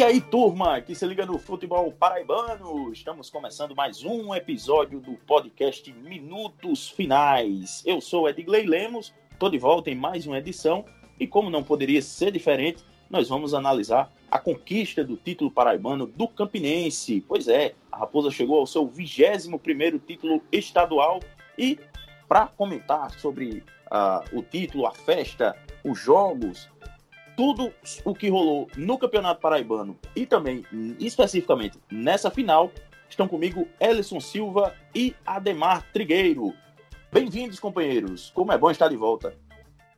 E aí, turma, que se liga no futebol paraibano, estamos começando mais um episódio do podcast Minutos Finais. Eu sou Edgley Lemos, estou de volta em mais uma edição e, como não poderia ser diferente, nós vamos analisar a conquista do título paraibano do Campinense. Pois é, a Raposa chegou ao seu 21 título estadual e, para comentar sobre uh, o título, a festa, os jogos, tudo o que rolou no Campeonato Paraibano e também, especificamente, nessa final, estão comigo Ellison Silva e Ademar Trigueiro. Bem-vindos, companheiros. Como é bom estar de volta.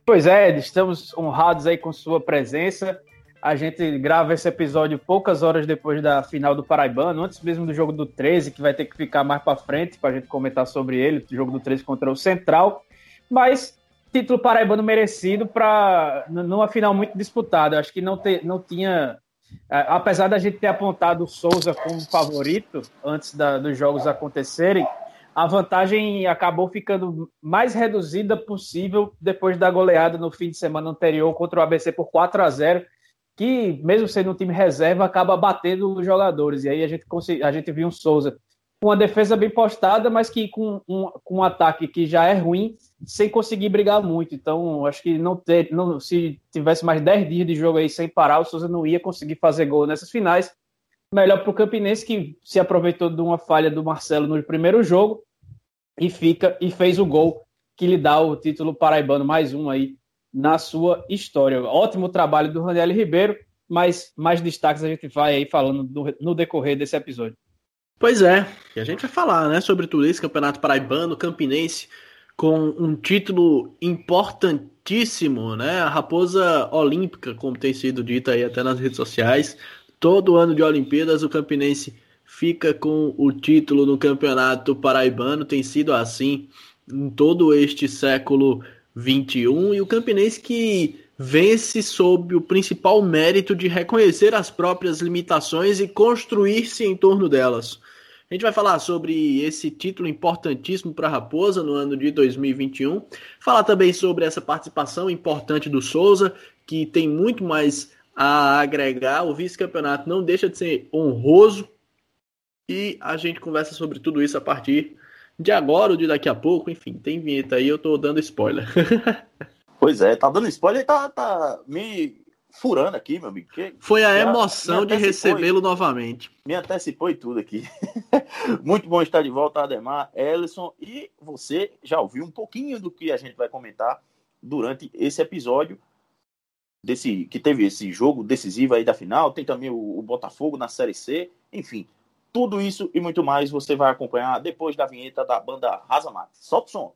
Pois é, estamos honrados aí com sua presença. A gente grava esse episódio poucas horas depois da final do Paraibano, antes mesmo do jogo do 13, que vai ter que ficar mais para frente para a gente comentar sobre ele, o jogo do 13 contra o Central. Mas título paraibano merecido para numa final muito disputada. Acho que não, te, não tinha. Apesar da gente ter apontado o Souza como favorito antes da, dos jogos acontecerem, a vantagem acabou ficando mais reduzida possível depois da goleada no fim de semana anterior contra o ABC por 4 a 0 que, mesmo sendo um time reserva, acaba batendo os jogadores. E aí a gente, a gente viu um Souza com uma defesa bem postada, mas que com um, com um ataque que já é ruim, sem conseguir brigar muito. Então, acho que não ter, não, se tivesse mais 10 dias de jogo aí sem parar, o Souza não ia conseguir fazer gol nessas finais. Melhor para o Campinense, que se aproveitou de uma falha do Marcelo no primeiro jogo e fica e fez o gol que lhe dá o título paraibano, mais um aí na sua história. Ótimo trabalho do Raniel Ribeiro, mas mais destaques a gente vai aí falando do, no decorrer desse episódio. Pois é, e a gente vai falar né, sobre tudo isso, Campeonato Paraibano, Campinense, com um título importantíssimo, né? A Raposa Olímpica, como tem sido dito aí até nas redes sociais. Todo ano de Olimpíadas, o Campinense fica com o título no Campeonato Paraibano, tem sido assim em todo este século 21 e o Campinense que vence sob o principal mérito de reconhecer as próprias limitações e construir-se em torno delas. A gente vai falar sobre esse título importantíssimo para a Raposa no ano de 2021. Falar também sobre essa participação importante do Souza, que tem muito mais a agregar. O vice-campeonato não deixa de ser honroso. E a gente conversa sobre tudo isso a partir de agora ou de daqui a pouco. Enfim, tem vinheta aí, eu tô dando spoiler. pois é, tá dando spoiler e tá, tá me furando aqui, meu amigo. Que Foi a emoção de recebê-lo novamente. Me antecipou e tudo aqui. Muito bom estar de volta, Ademar, Ellison. E você já ouviu um pouquinho do que a gente vai comentar durante esse episódio. Desse, que teve esse jogo decisivo aí da final, tem também o, o Botafogo na Série C, enfim, tudo isso e muito mais você vai acompanhar depois da vinheta da banda Rasa Max. Solta o som!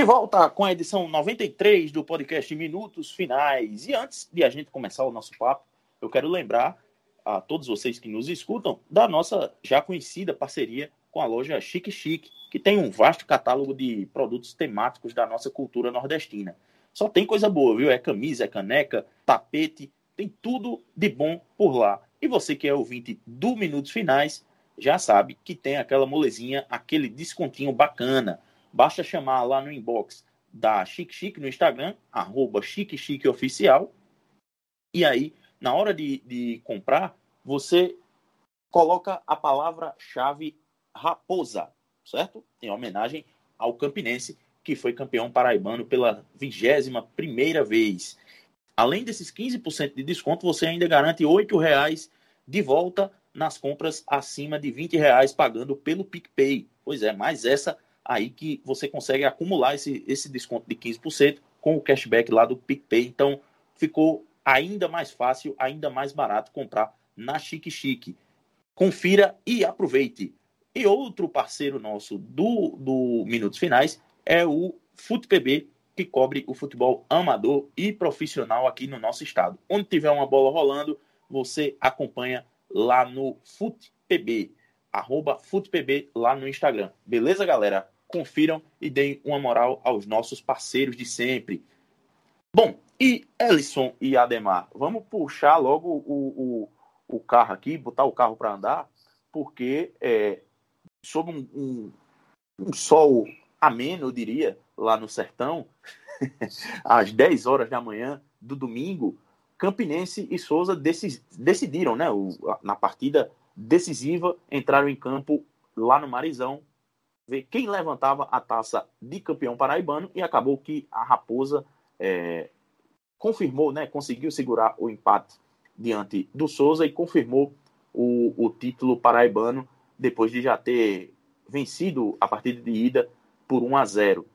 De volta com a edição 93 do podcast Minutos Finais. E antes de a gente começar o nosso papo, eu quero lembrar a todos vocês que nos escutam da nossa já conhecida parceria com a loja Chique Chique, que tem um vasto catálogo de produtos temáticos da nossa cultura nordestina. Só tem coisa boa, viu? É camisa, é caneca, tapete, tem tudo de bom por lá. E você que é ouvinte do Minutos Finais, já sabe que tem aquela molezinha, aquele descontinho bacana Basta chamar lá no inbox da Chique Chique no Instagram, arroba Oficial. E aí, na hora de, de comprar, você coloca a palavra-chave raposa, certo? Em homenagem ao Campinense, que foi campeão paraibano pela vigésima primeira vez. Além desses 15% de desconto, você ainda garante R$ reais de volta nas compras acima de R$ reais pagando pelo PicPay. Pois é, mais essa aí que você consegue acumular esse, esse desconto de 15% com o cashback lá do PicPay. Então, ficou ainda mais fácil, ainda mais barato comprar na Chique Chique. Confira e aproveite. E outro parceiro nosso do, do Minutos Finais é o FutePB, que cobre o futebol amador e profissional aqui no nosso estado. Onde tiver uma bola rolando, você acompanha lá no FutePB. arroba FutePB lá no Instagram. Beleza, galera? Confiram e deem uma moral aos nossos parceiros de sempre. Bom, e Ellison e Ademar, vamos puxar logo o, o, o carro aqui, botar o carro para andar, porque é, sob um, um, um sol ameno, eu diria, lá no sertão, às 10 horas da manhã do domingo, Campinense e Souza decidiram, né, o, na partida decisiva, entraram em campo lá no Marizão, ver quem levantava a taça de campeão paraibano e acabou que a Raposa é, confirmou, né, conseguiu segurar o empate diante do Souza e confirmou o, o título paraibano depois de já ter vencido a partida de ida por 1 a 0.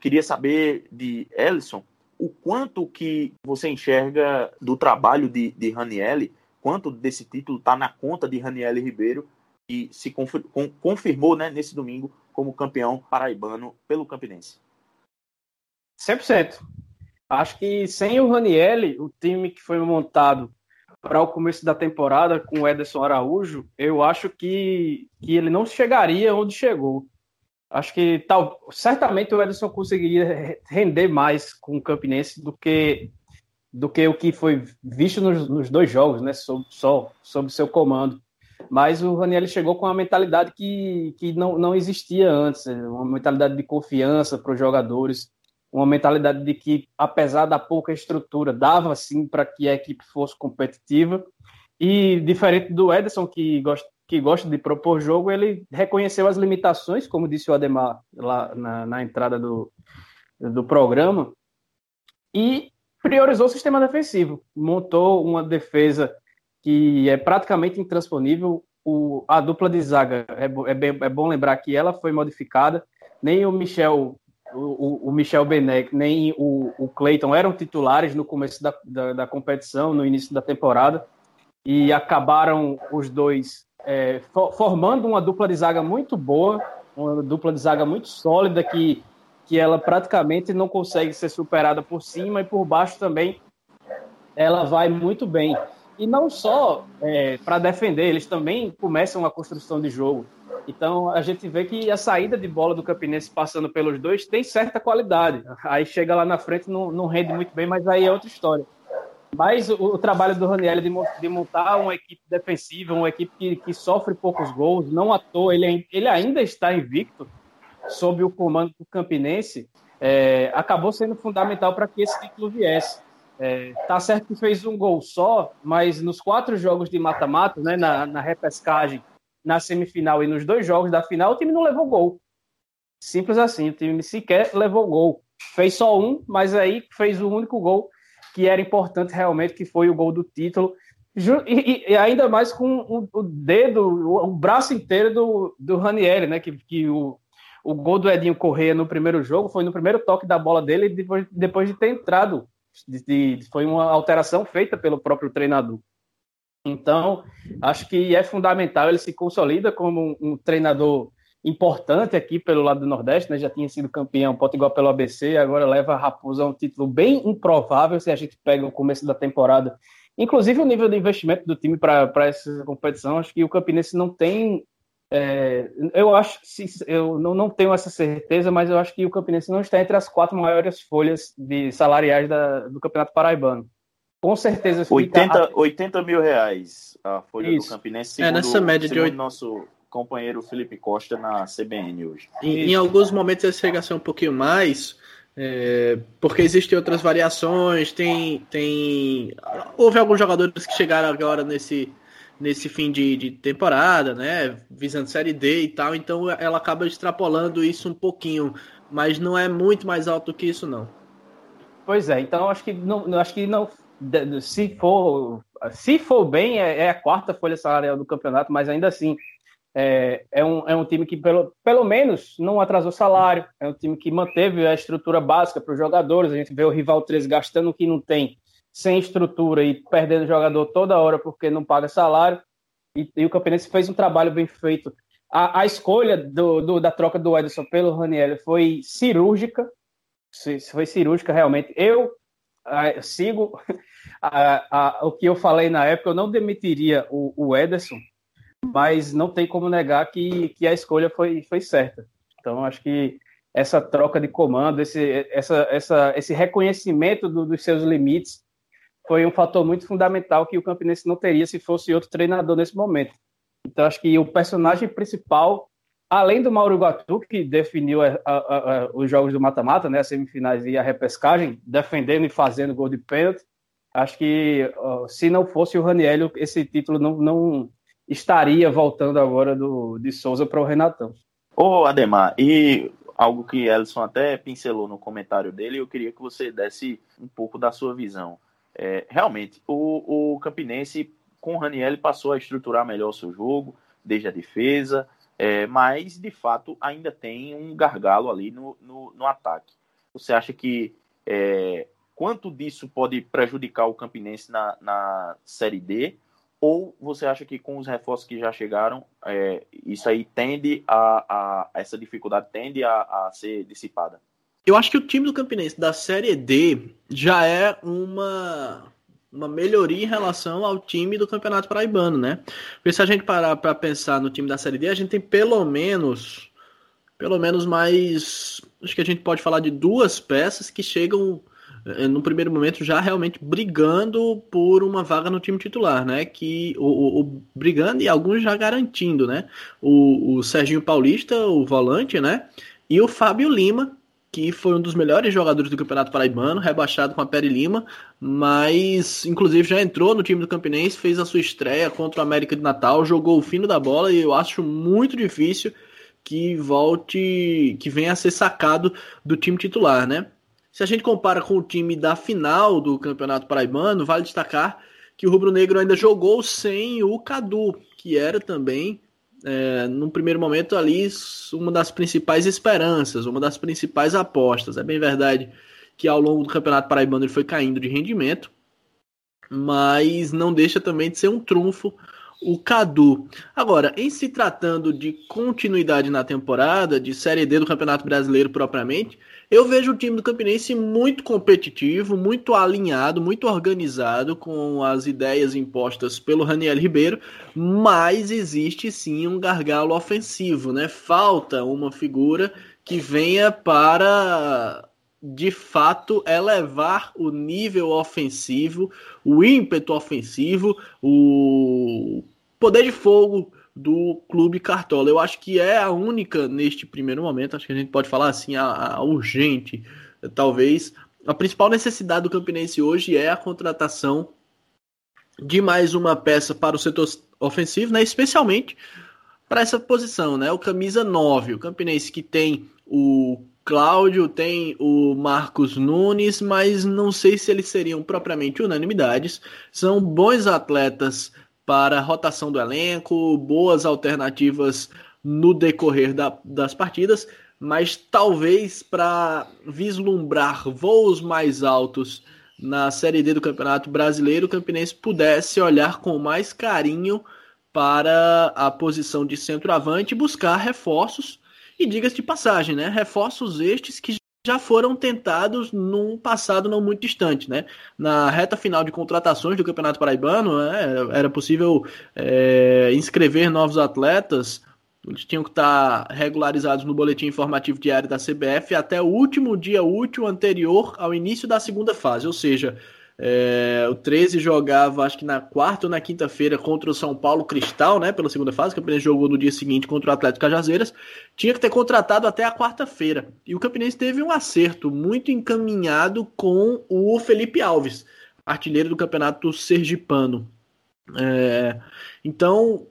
Queria saber de Ellison o quanto que você enxerga do trabalho de, de Ranielli, quanto desse título está na conta de Ranielli Ribeiro e se confirmou né, nesse domingo como campeão paraibano pelo Campinense. 100%. Acho que sem o Ranielli, o time que foi montado para o começo da temporada com o Ederson Araújo, eu acho que, que ele não chegaria onde chegou. Acho que tal, certamente o Ederson conseguiria render mais com o Campinense do que do que o que foi visto nos, nos dois jogos, né? Sob, só sob seu comando. Mas o Raniel chegou com uma mentalidade que, que não, não existia antes, uma mentalidade de confiança para os jogadores, uma mentalidade de que, apesar da pouca estrutura, dava sim para que a equipe fosse competitiva. E diferente do Ederson, que gosta, que gosta de propor jogo, ele reconheceu as limitações, como disse o Ademar lá na, na entrada do, do programa, e priorizou o sistema defensivo. Montou uma defesa que é praticamente intransponível. O, a dupla de zaga, é, é, bem, é bom lembrar que ela foi modificada. Nem o Michel o, o, Michel Benek nem o, o Clayton eram titulares no começo da, da, da, competição, no início da temporada, e acabaram os dois é, formando uma dupla de zaga muito boa, uma dupla de zaga muito sólida que, que ela praticamente não consegue ser superada por cima e por baixo também ela vai muito bem. E não só é, para defender, eles também começam a construção de jogo. Então a gente vê que a saída de bola do Campinense passando pelos dois tem certa qualidade. Aí chega lá na frente, não, não rende muito bem, mas aí é outra história. Mas o, o trabalho do Raniel de, de, montar uma equipe defensiva, uma equipe que, que, sofre poucos gols, não à toa, ele, ele ainda está invicto sob o comando do Campinense, é, acabou sendo fundamental para que esse título viesse. É, tá certo que fez um gol só, mas nos quatro jogos de mata-mata, né, na, na repescagem, na semifinal e nos dois jogos da final, o time não levou gol. Simples assim, o time sequer levou gol. Fez só um, mas aí fez o único gol que era importante realmente, que foi o gol do título. E, e ainda mais com o, dedo, o, braço inteiro do, do Ranieri, né? Que, que o, o gol do Edinho Correia no primeiro jogo foi no primeiro toque da bola dele, depois, depois de ter entrado. De, de, foi uma alteração feita pelo próprio treinador. Então, acho que é fundamental, ele se consolida como um, um treinador importante aqui pelo lado do Nordeste, né? Já tinha sido campeão igual pelo ABC, agora leva a Raposa a um título bem improvável se a gente pega o começo da temporada. Inclusive o nível de investimento do time para essa competição, acho que o Campinense não tem. É, eu acho, eu não, não tenho essa certeza, mas eu acho que o Campinense não está entre as quatro maiores folhas de salariais da, do Campeonato Paraibano. Com certeza. 80, a... 80 mil reais a folha Isso. do Campinense. Segundo, é nessa média de 8... nosso companheiro Felipe Costa na CBN hoje. Em, em alguns momentos ele chega a ser um pouquinho mais, é, porque existem outras variações, tem, tem. Houve alguns jogadores que chegaram agora nesse, nesse fim de, de temporada, né? Visando série D e tal, então ela acaba extrapolando isso um pouquinho, mas não é muito mais alto que isso, não. Pois é, então acho que não, acho que não. Se for, se for bem, é, é a quarta folha salarial do campeonato, mas ainda assim é, é, um, é um time que, pelo, pelo menos, não atrasou salário, é um time que manteve a estrutura básica para os jogadores. A gente vê o rival 13 gastando o que não tem, sem estrutura e perdendo jogador toda hora porque não paga salário. E, e o Campinense fez um trabalho bem feito. A, a escolha do, do, da troca do Edson pelo Raniel foi cirúrgica, foi cirúrgica realmente. Eu a, sigo a, o que eu falei na época, eu não demitiria o, o Ederson mas não tem como negar que, que a escolha foi, foi certa. Então, acho que essa troca de comando, esse, essa, essa, esse reconhecimento do, dos seus limites foi um fator muito fundamental que o Campinense não teria se fosse outro treinador nesse momento. Então, acho que o personagem principal, além do Mauro Guatu, que definiu a, a, a, os jogos do mata-mata, né, as semifinais e a repescagem, defendendo e fazendo gol de pênalti, acho que se não fosse o Raniel, esse título não, não estaria voltando agora do, de Souza para o Renatão. Ô, Ademar, e algo que Ellison até pincelou no comentário dele, eu queria que você desse um pouco da sua visão. É, realmente, o, o Campinense, com o Raniel, passou a estruturar melhor o seu jogo, desde a defesa, é, mas, de fato, ainda tem um gargalo ali no, no, no ataque. Você acha que é, quanto disso pode prejudicar o Campinense na, na Série D? Ou você acha que com os reforços que já chegaram, é, isso aí tende a, a, essa dificuldade tende a, a, ser dissipada? Eu acho que o time do Campinense da Série D já é uma, uma melhoria em relação ao time do Campeonato Paraibano, né? Porque se a gente parar para pensar no time da Série D, a gente tem pelo menos pelo menos mais acho que a gente pode falar de duas peças que chegam é, no primeiro momento já realmente brigando por uma vaga no time titular, né? Que o, o, o brigando e alguns já garantindo, né? O, o Serginho Paulista, o volante, né? E o Fábio Lima, que foi um dos melhores jogadores do Campeonato Paraibano, rebaixado com a Peri Lima, mas inclusive já entrou no time do Campinense, fez a sua estreia contra o América de Natal, jogou o fino da bola e eu acho muito difícil que volte, que venha a ser sacado do time titular, né? Se a gente compara com o time da final do Campeonato Paraibano, vale destacar que o Rubro Negro ainda jogou sem o Cadu, que era também, é, no primeiro momento ali, uma das principais esperanças, uma das principais apostas. É bem verdade que ao longo do Campeonato Paraibano ele foi caindo de rendimento, mas não deixa também de ser um trunfo o Cadu. Agora, em se tratando de continuidade na temporada, de Série D do Campeonato Brasileiro propriamente, eu vejo o time do Campinense muito competitivo, muito alinhado, muito organizado com as ideias impostas pelo Raniel Ribeiro, mas existe sim um gargalo ofensivo, né? Falta uma figura que venha para de fato elevar o nível ofensivo, o ímpeto ofensivo, o poder de fogo do Clube Cartola. Eu acho que é a única neste primeiro momento, acho que a gente pode falar assim, a, a urgente, talvez. A principal necessidade do Campinense hoje é a contratação de mais uma peça para o setor ofensivo, né? especialmente para essa posição, né? O camisa 9, o Campinense que tem o Cláudio, tem o Marcos Nunes, mas não sei se eles seriam propriamente unanimidades. São bons atletas para rotação do elenco, boas alternativas no decorrer da, das partidas, mas talvez para vislumbrar voos mais altos na Série D do Campeonato Brasileiro, o Campinense pudesse olhar com mais carinho para a posição de centroavante e buscar reforços. E diga-se de passagem, né? Reforços estes que já foram tentados num passado não muito distante, né? Na reta final de contratações do Campeonato Paraibano, né, era possível é, inscrever novos atletas, eles tinham que estar regularizados no boletim informativo diário da CBF até o último dia útil anterior ao início da segunda fase, ou seja, é, o 13 jogava, acho que na quarta ou na quinta-feira, contra o São Paulo Cristal, né? Pela segunda fase. O Campinense jogou no dia seguinte contra o Atlético Cajazeiras. Tinha que ter contratado até a quarta-feira. E o Campinense teve um acerto muito encaminhado com o Felipe Alves, artilheiro do campeonato sergipano. É, então,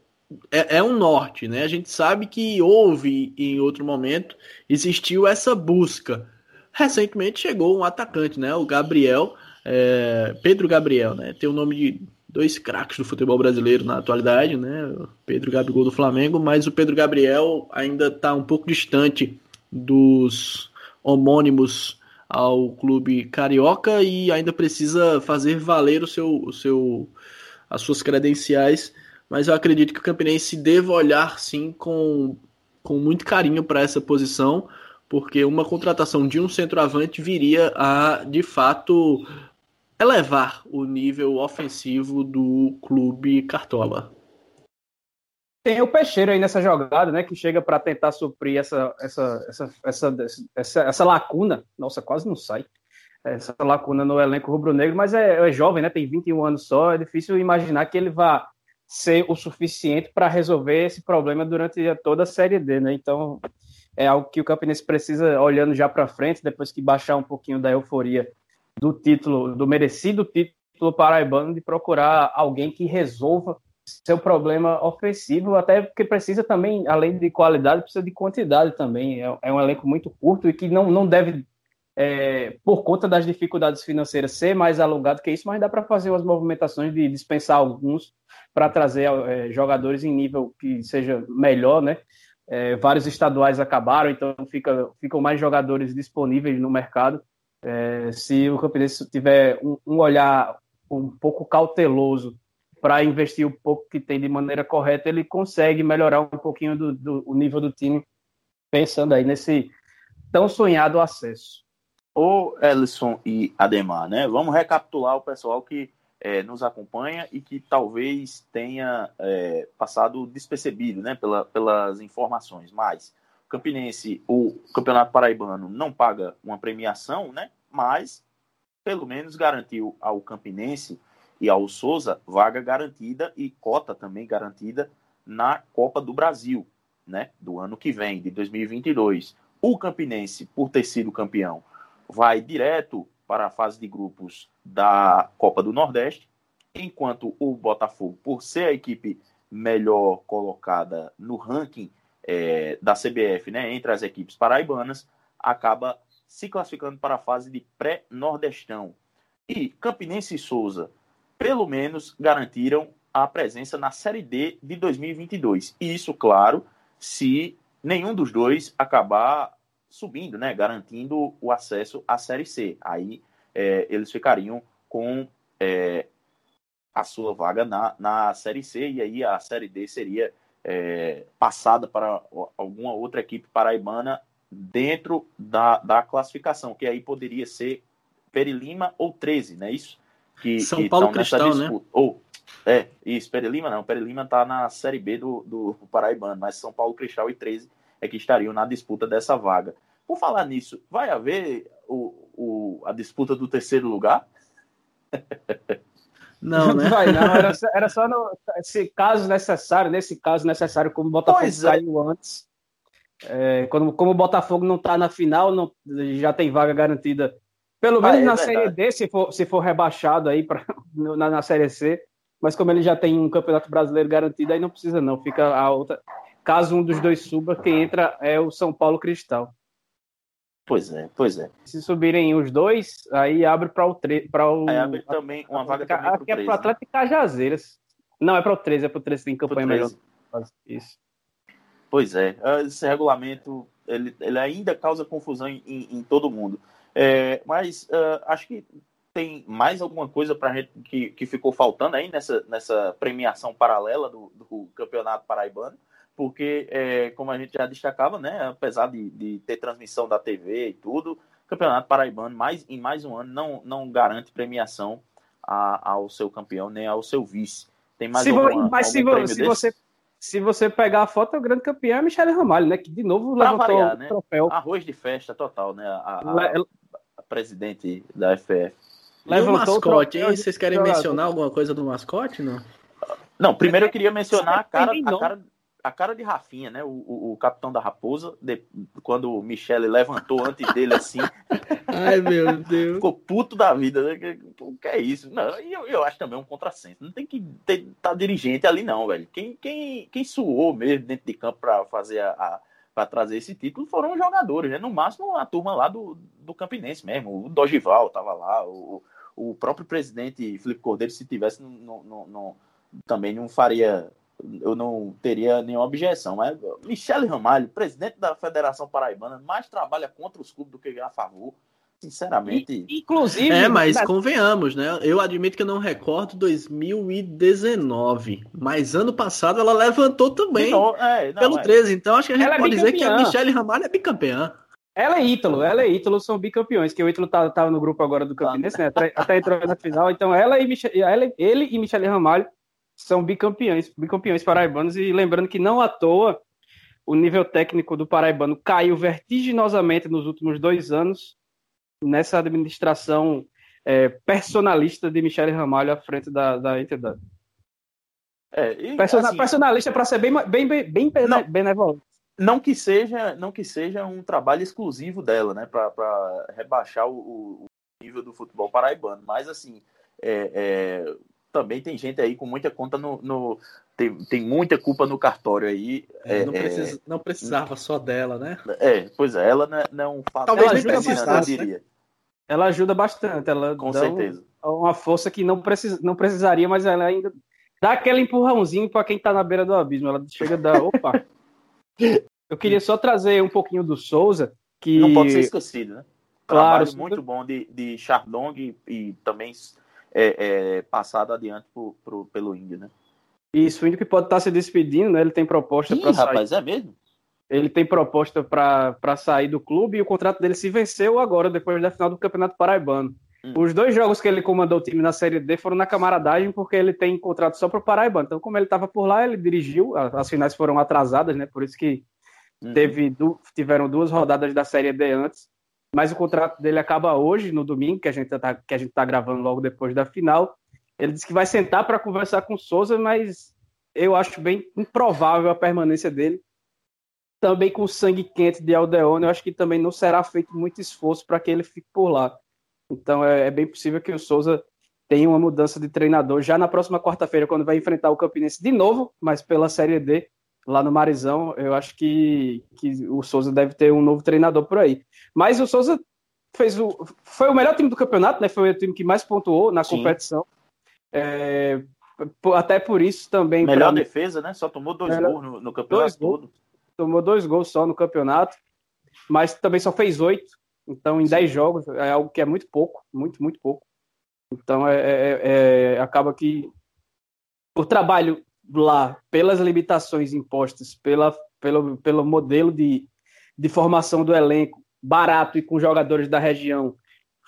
é, é, um norte, né? A gente sabe que houve em outro momento, existiu essa busca. Recentemente chegou um atacante, né? O Gabriel é, Pedro Gabriel, né? Tem o nome de dois craques do futebol brasileiro na atualidade, né? Pedro Gabigol do Flamengo, mas o Pedro Gabriel ainda está um pouco distante dos homônimos ao clube carioca e ainda precisa fazer valer o seu, o seu, as suas credenciais. Mas eu acredito que o Campinense deva olhar sim com, com muito carinho para essa posição, porque uma contratação de um centroavante viria a de fato elevar o nível ofensivo do clube Cartola. tem o Peixeira aí nessa jogada, né? Que chega para tentar suprir essa, essa, essa, essa, essa, essa lacuna. Nossa, quase não sai. Essa lacuna no elenco rubro-negro, mas é, é, jovem, né? Tem 21 anos só. É difícil imaginar que ele vá ser o suficiente para resolver esse problema durante toda a Série D, né? Então, é algo que o Campinense precisa, olhando já para frente, depois que baixar um pouquinho da euforia do título, do merecido título paraibano, de procurar alguém que resolva seu problema ofensivo, até porque precisa também, além de qualidade, precisa de quantidade também. É, é um elenco muito curto e que não, não deve, é, por conta das dificuldades financeiras, ser mais alongado que isso, mas dá para fazer umas movimentações de dispensar alguns para trazer é, jogadores em nível que seja melhor, né? É, vários estaduais acabaram, então fica, ficam mais jogadores disponíveis no mercado. É, se o Campinense tiver um, um olhar um pouco cauteloso para investir o pouco que tem de maneira correta, ele consegue melhorar um pouquinho do, do o nível do time, pensando aí nesse tão sonhado acesso. Ô, Ellison e Ademar, né? Vamos recapitular o pessoal que é, nos acompanha e que talvez tenha é, passado despercebido né, pela, pelas informações. Mas Campinense, o Campeonato Paraibano não paga uma premiação, né, mas pelo menos garantiu ao Campinense e ao Souza vaga garantida e cota também garantida na Copa do Brasil, né, do ano que vem, de 2022. O Campinense, por ter sido campeão, vai direto para a fase de grupos da Copa do Nordeste, enquanto o Botafogo, por ser a equipe melhor colocada no ranking é, da CBF, né, entre as equipes paraibanas, acaba se classificando para a fase de pré-nordestão. E Campinense e Souza, pelo menos, garantiram a presença na Série D de 2022. E isso, claro, se nenhum dos dois acabar subindo, né, garantindo o acesso à Série C. Aí é, eles ficariam com é, a sua vaga na, na Série C e aí a Série D seria é, passada para alguma outra equipe paraibana dentro da, da classificação, que aí poderia ser Perilima ou 13, não é isso? Que, São que Paulo Cristal, né? Ou, é, isso, Perilima não, Perilima está na Série B do, do Paraibano, mas São Paulo Cristal e 13 é que estariam na disputa dessa vaga. Por falar nisso, vai haver o, o, a disputa do terceiro lugar? Não, né? vai, não. Era, era só no, se caso necessário, nesse caso necessário, como o Botafogo pois saiu é. antes. É, quando, como o Botafogo não está na final, não, já tem vaga garantida. Pelo menos ah, é na verdade. Série D, se for, se for rebaixado aí pra, na, na Série C. Mas como ele já tem um campeonato brasileiro garantido, aí não precisa, não. Fica a outra. Caso um dos dois suba, quem entra é o São Paulo Cristal. Pois é, pois é. Se subirem os dois, aí abre para o 13. O... Aí abre também uma vaga também Aqui é para o Atlético e Cajazeiras. Não, é para o 13, é para o 13 tem campanha melhor. Isso. Pois é, esse regulamento ele, ele ainda causa confusão em, em, todo mundo. É, mas uh, acho que tem mais alguma coisa para gente que, que ficou faltando aí nessa, nessa premiação paralela do, do Campeonato Paraibano porque, é, como a gente já destacava, né, apesar de, de, ter transmissão da TV e tudo, o Campeonato Paraibano, mais, em mais um ano, não, não garante premiação a, ao seu campeão nem ao seu vice. Tem mais se alguma, Mas se, se você, se você pegar a foto, o grande campeão é Michele Ramalho, né, que de novo pra levantou variar, o né? troféu. Arroz de festa total, né, a, a, a presidente da FF. Levantou e o mascote, hein? Vocês querem mencionar alguma coisa do mascote, não? Não, primeiro eu queria mencionar a cara, a cara, a cara de Rafinha, né? O, o, o capitão da Raposa, de, quando o Michele levantou antes dele assim. Ai, meu Deus. Ficou puto da vida. Né? O que é isso? Não, e eu, eu acho também um contrassenso. Não tem que estar tá dirigente ali, não, velho. Quem, quem, quem suou mesmo dentro de campo para fazer a, a para trazer esse título foram os jogadores, né? No máximo a turma lá do, do Campinense mesmo. O Dogival tava lá, o, o próprio presidente Felipe Cordeiro, se tivesse, também não faria eu não teria nenhuma objeção. Mas Michele Ramalho, presidente da Federação Paraibana, mais trabalha contra os clubes do que a favor. Sinceramente. E, inclusive. É, mas convenhamos, né? Eu admito que eu não recordo 2019. Mas ano passado ela levantou também. Não, é, não, pelo é. 13. Então acho que a gente ela é pode é dizer que a Michele Ramalho é bicampeã. Ela é Ítalo, ela é Ítalo, são bicampeões, que o Ítalo tá, tá no grupo agora do Campinense, né? Até entrou na final. Então ela e Michele, ela, ele e Michele Ramalho são bicampeões, bicampeões paraibanos, e lembrando que não à toa o nível técnico do paraibano caiu vertiginosamente nos últimos dois anos nessa administração é, personalista de Michele Ramalho à frente da, da entidade. É, e, Persona, assim, personalista para ser bem, bem, bem, bem não, benevolente. Não que seja, não que seja um trabalho exclusivo dela, né, para rebaixar o, o, nível do futebol paraibano, mas assim, é, é, também tem gente aí com muita conta no, no tem, tem muita culpa no cartório aí. É, não, é, precisa, não, precisava só dela, né? É, pois é, ela não, não faz. Talvez nem precisasse, eu diria. Né? Ela ajuda bastante, ela com certeza. uma força que não, precis, não precisaria, mas ela ainda dá aquele empurrãozinho para quem tá na beira do abismo. Ela chega a dar, opa. eu queria só trazer um pouquinho do Souza, que não pode ser esquecido, né? Claro, Trabalho muito bom de, de Chardong e, e também é, é, passado adiante por, por, pelo Índio, né? Isso, o Índio que pode estar se despedindo, né? Ele tem proposta para sair. rapaz, é mesmo? Ele tem proposta para sair do clube e o contrato dele se venceu agora, depois da final do Campeonato Paraibano. Hum. Os dois jogos que ele comandou o time na Série D foram na camaradagem, porque ele tem contrato só para o Paraibano. Então, como ele estava por lá, ele dirigiu. As finais foram atrasadas, né? Por isso que uhum. teve, tiveram duas rodadas da Série D antes. Mas o contrato dele acaba hoje, no domingo, que a gente está que a gente tá gravando logo depois da final. Ele disse que vai sentar para conversar com o Souza, mas eu acho bem improvável a permanência dele. Também com o sangue quente de Aldeone, eu acho que também não será feito muito esforço para que ele fique por lá. Então é, é, bem possível que o Souza tenha uma mudança de treinador já na próxima quarta-feira, quando vai enfrentar o Campinense de novo, mas pela Série D, lá no Marizão. Eu acho que, que o Souza deve ter um novo treinador por aí. Mas o Souza fez o, foi o melhor time do campeonato, né? Foi o time que mais pontuou na Sim. competição. É, até por isso também. Melhor pra... defesa, né? Só tomou dois Melhor... gols no, no campeonato todo. Tomou dois gols só no campeonato, mas também só fez oito. Então, em Sim. dez jogos, é algo que é muito pouco, muito, muito pouco. Então, é, é, é, acaba que o trabalho lá, pelas limitações impostas, pela, pelo, pelo modelo de, de formação do elenco barato e com jogadores da região,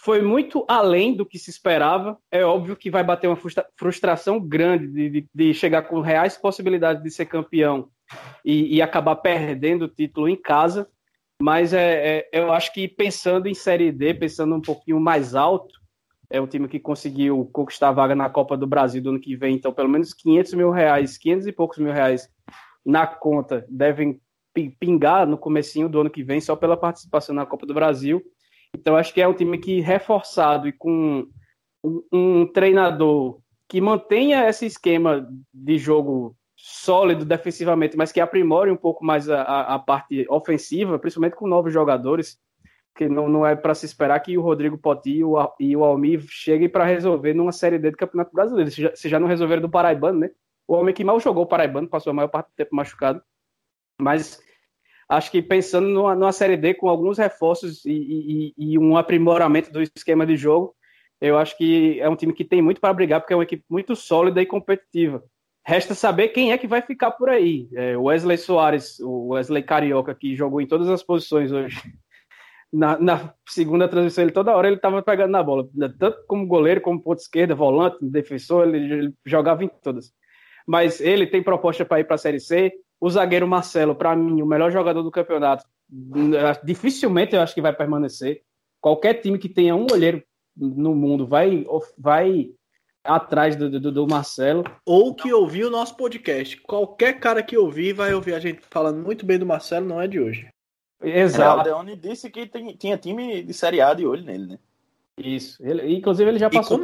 foi muito além do que se esperava. É óbvio que vai bater uma frustração grande de, de, de chegar com reais possibilidades de ser campeão e, e, acabar perdendo o título em casa. Mas é, é, eu acho que pensando em Série D, pensando um pouquinho mais alto, é um time que conseguiu conquistar a vaga na Copa do Brasil do ano que vem, então pelo menos 500 mil reais, 500 e poucos mil reais na conta devem pingar no comecinho do ano que vem só pela participação na Copa do Brasil. Então acho que é um time que reforçado e com um, um treinador que mantenha esse esquema de jogo sólido defensivamente, mas que aprimore um pouco mais a, a parte ofensiva, principalmente com novos jogadores, que não, não é para se esperar que o Rodrigo Poti e o, e o Almir cheguem para resolver numa Série D do Campeonato Brasileiro. Se já, se já não resolveram do Paraibano, né? O homem que mal jogou o Paraibano, passou a maior parte do tempo machucado. Mas acho que pensando numa, numa Série D com alguns reforços e, e, e, um aprimoramento do esquema de jogo, eu acho que é um time que tem muito para brigar, porque é uma equipe muito sólida e competitiva. Resta saber quem é que vai ficar por aí. É, Wesley Soares, o Wesley Carioca, que jogou em todas as posições hoje na, na, segunda transmissão, ele toda hora ele estava pegando na bola, tanto como goleiro, como ponto esquerda, volante, defensor, ele, ele jogava em todas. Mas ele tem proposta para ir para a Série C. O zagueiro Marcelo, para mim, o melhor jogador do campeonato, dificilmente eu acho que vai permanecer. Qualquer time que tenha um olheiro no mundo vai, vai atrás do, do, do, Marcelo. Ou que ouviu o nosso podcast. Qualquer cara que ouvir vai ouvir a gente falando muito bem do Marcelo, não é de hoje. Exato. É, o Deone disse que tem, tinha time de Série A de olho nele, né? Isso. Ele, inclusive, ele já passou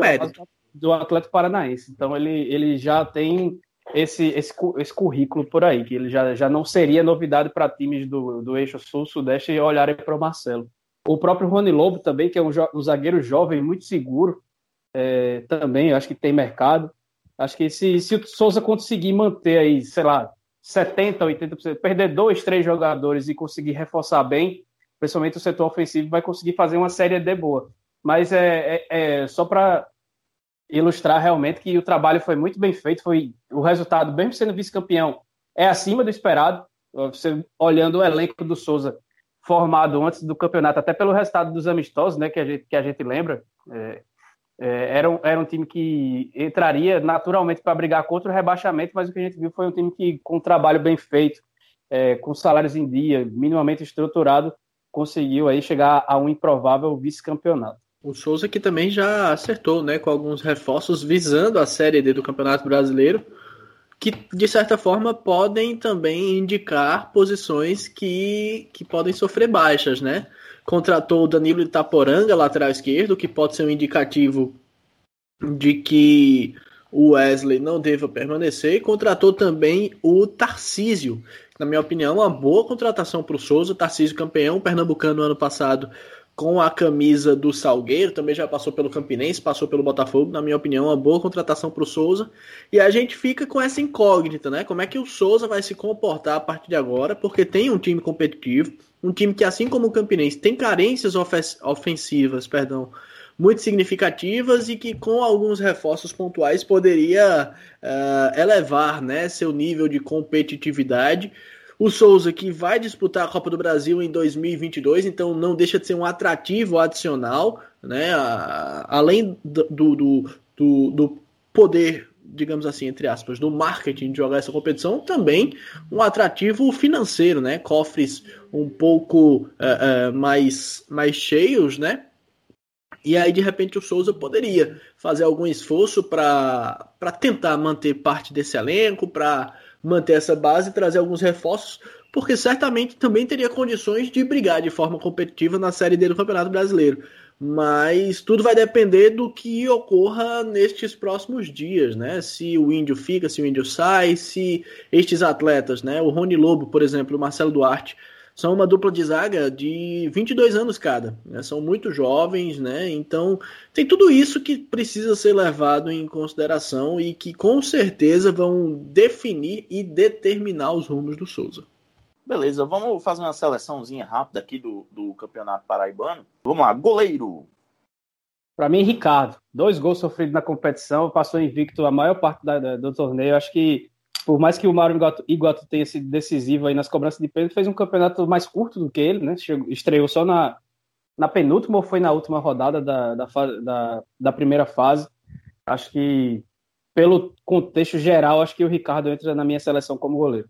do Atlético Paranaense. Então, ele, ele já tem esse, esse, esse currículo por aí, que ele já, já não seria novidade para times do, do eixo sul-sudeste olharem para o Marcelo. O próprio Rony Lobo também, que é um, um zagueiro jovem, muito seguro, é, também, acho que tem mercado. Acho que se, se o Souza conseguir manter aí, sei lá, 70%, 80%, perder dois, três jogadores e conseguir reforçar bem, principalmente o setor ofensivo, vai conseguir fazer uma série D boa. Mas é, é, é só para ilustrar realmente que o trabalho foi muito bem feito, foi o resultado, mesmo sendo vice-campeão, é acima do esperado. Você olhando o elenco do Souza formado antes do campeonato, até pelo resultado dos amistosos, né, que a gente, que a gente lembra, é, é, era, um, era um time que entraria naturalmente para brigar contra o rebaixamento, mas o que a gente viu foi um time que, com um trabalho bem feito, é, com salários em dia, minimamente estruturado, conseguiu aí chegar a um improvável vice-campeonato. O Souza que também já acertou, né, com alguns reforços visando a Série D do Campeonato Brasileiro, que de certa forma podem também indicar posições que, que podem sofrer baixas, né? Contratou o Danilo Itaporanga, lateral esquerdo, que pode ser um indicativo de que o Wesley não deva permanecer, e contratou também o Tarcísio, na minha opinião, uma boa contratação para o Souza. Tarcísio campeão pernambucano ano passado com a camisa do Salgueiro, também já passou pelo Campinense, passou pelo Botafogo, na minha opinião, uma boa contratação para o Souza. E a gente fica com essa incógnita, né? Como é que o Souza vai se comportar a partir de agora, porque tem um time competitivo, um time que, assim como o Campinense, tem carências ofensivas, perdão, muito significativas e que com alguns reforços pontuais poderia uh, elevar né, seu nível de competitividade. O Souza que vai disputar a Copa do Brasil em 2022, então não deixa de ser um atrativo adicional, né? além do, do, do, do poder digamos assim, entre aspas, do marketing de jogar essa competição, também um atrativo financeiro, né? Cofres um pouco uh, uh, mais, mais cheios, né? E aí, de repente, o Souza poderia fazer algum esforço para tentar manter parte desse elenco, para manter essa base trazer alguns reforços, porque certamente também teria condições de brigar de forma competitiva na Série D do Campeonato Brasileiro. Mas tudo vai depender do que ocorra nestes próximos dias, né? Se o Índio fica, se o Índio sai, se estes atletas, né? O Rony Lobo, por exemplo, o Marcelo Duarte, são uma dupla de zaga de 22 anos cada, né? são muito jovens, né? Então tem tudo isso que precisa ser levado em consideração e que com certeza vão definir e determinar os rumos do Souza. Beleza, vamos fazer uma seleçãozinha rápida aqui do, do Campeonato Paraibano. Vamos lá, goleiro. Para mim, Ricardo. Dois gols sofridos na competição, passou invicto a maior parte da, da, do torneio. Acho que por mais que o Mário Iguatu tenha sido decisivo aí nas cobranças de pênalti, fez um campeonato mais curto do que ele, né? Chegou, estreou só na, na penúltima ou foi na última rodada da, da, da, da primeira fase. Acho que, pelo contexto geral, acho que o Ricardo entra na minha seleção como goleiro.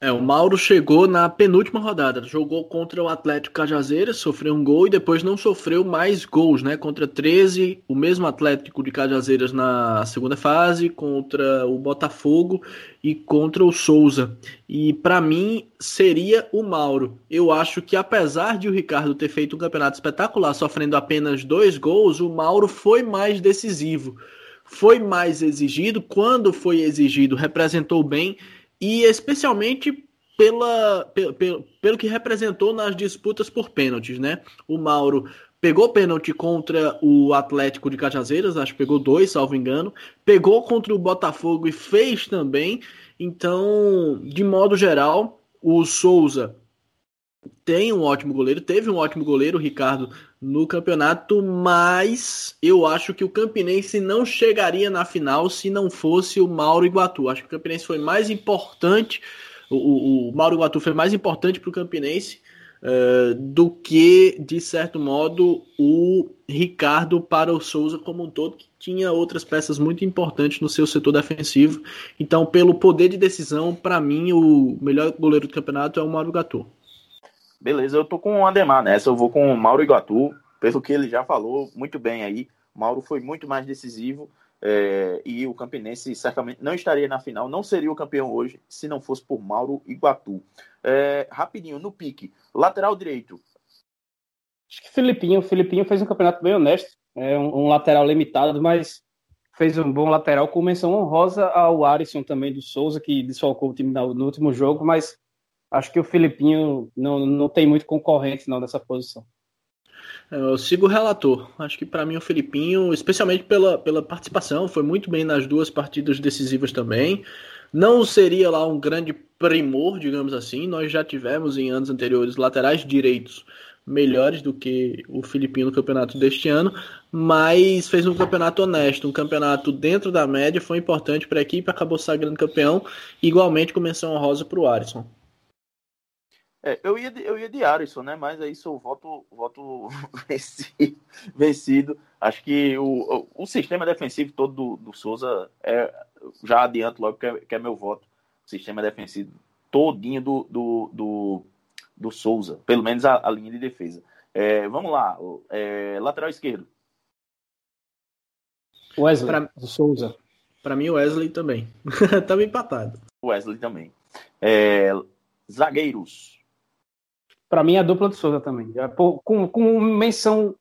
É, o Mauro chegou na penúltima rodada, jogou contra o Atlético Cajazeiras, sofreu um gol e depois não sofreu mais gols, né? Contra 13, o mesmo Atlético de Cajazeiras na segunda fase, contra o Botafogo e contra o Souza. E para mim seria o Mauro. Eu acho que apesar de o Ricardo ter feito um campeonato espetacular, sofrendo apenas dois gols, o Mauro foi mais decisivo, foi mais exigido. Quando foi exigido, representou bem e especialmente pela, pelo, pelo que representou nas disputas por pênaltis, né? O Mauro pegou pênalti contra o Atlético de Cajazeiras, acho que pegou dois, salvo engano, pegou contra o Botafogo e fez também. Então, de modo geral, o Souza tem um ótimo goleiro, teve um ótimo goleiro, o Ricardo, no campeonato, mas eu acho que o Campinense não chegaria na final se não fosse o Mauro Iguatu. Acho que o Campinense foi mais importante, o, o Mauro Iguatu foi mais importante para o Campinense uh, do que, de certo modo, o Ricardo para o Souza como um todo, que tinha outras peças muito importantes no seu setor defensivo. Então, pelo poder de decisão, para mim, o melhor goleiro do campeonato é o Mauro Iguatu. Beleza, eu tô com o Ademar nessa, eu vou com o Mauro Iguatu, pelo que ele já falou muito bem aí. Mauro foi muito mais decisivo é, e o Campinense certamente não estaria na final, não seria o campeão hoje se não fosse por Mauro Iguatu. É, rapidinho, no pique, lateral direito. Acho que Filipinho, Filipinho fez um campeonato bem honesto, é um, um lateral limitado, mas fez um bom lateral com menção honrosa ao Alisson também do Souza, que desfalcou o time no último jogo, mas acho que o Filipinho não, não tem muito concorrente não nessa posição. É, eu sigo o relator. Acho que para mim o Filipinho, especialmente pela, pela participação, foi muito bem nas duas partidas decisivas também. Não seria lá um grande primor, digamos assim. Nós já tivemos em anos anteriores laterais direitos melhores do que o Filipinho no campeonato deste ano, mas fez um campeonato honesto, um campeonato dentro da média, foi importante para a equipe, acabou sagrando campeão, igualmente com menção honrosa para o Alisson. É, eu, ia, eu ia de Alisson, né? Mas aí sou voto, voto vencido. Acho que o, o, o, sistema defensivo todo do, do Souza é. Já adianto logo que é, que é meu voto. O sistema defensivo todinho do, do, do, do Souza, pelo menos a, a linha de defesa. É, vamos lá, é, lateral esquerdo. Wesley, pra, do Souza. Para mim, o Wesley também. Tava empatado. Wesley também. É, zagueiros. Para mim, a dupla do Souza também. Com, com menção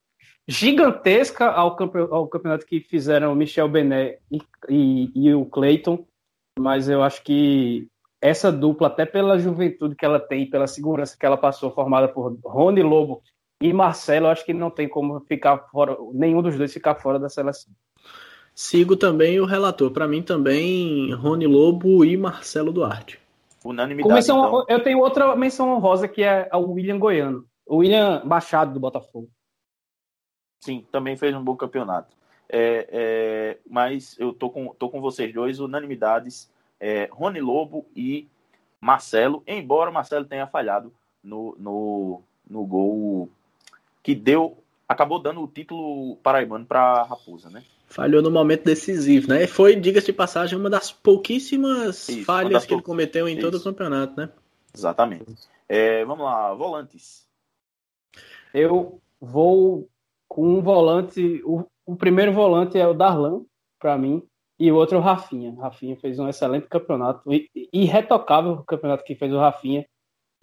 gigantesca ao, ao campeonato que fizeram o Michel Bené e, e, e o Clayton, mas eu acho que essa dupla, até pela juventude que ela tem, pela segurança que ela passou, formada por Rony Lobo e Marcelo, acho que não tem como ficar fora, nenhum dos dois ficar fora da seleção. Sigo também o relator. Para mim também Rony Lobo e Marcelo Duarte. Unanimidade. Menção, então. Eu tenho outra menção honrosa que é o William Goiano. O William Machado do Botafogo. Sim, também fez um bom campeonato. É, é, mas eu tô com, tô com vocês dois, unanimidades é, Rony Lobo e Marcelo, embora Marcelo tenha falhado no, no, no gol que deu, acabou dando o título paraibano para Raposa, né? Falhou no momento decisivo, né? Foi, diga-se de passagem, uma das pouquíssimas Isso, falhas das que ele cometeu em Isso. todo o campeonato, né? Exatamente. É, vamos lá, volantes. Eu vou com um volante. O, o primeiro volante é o Darlan, para mim. E o outro é o Rafinha. O Rafinha fez um excelente campeonato. Irretocável o campeonato que fez o Rafinha.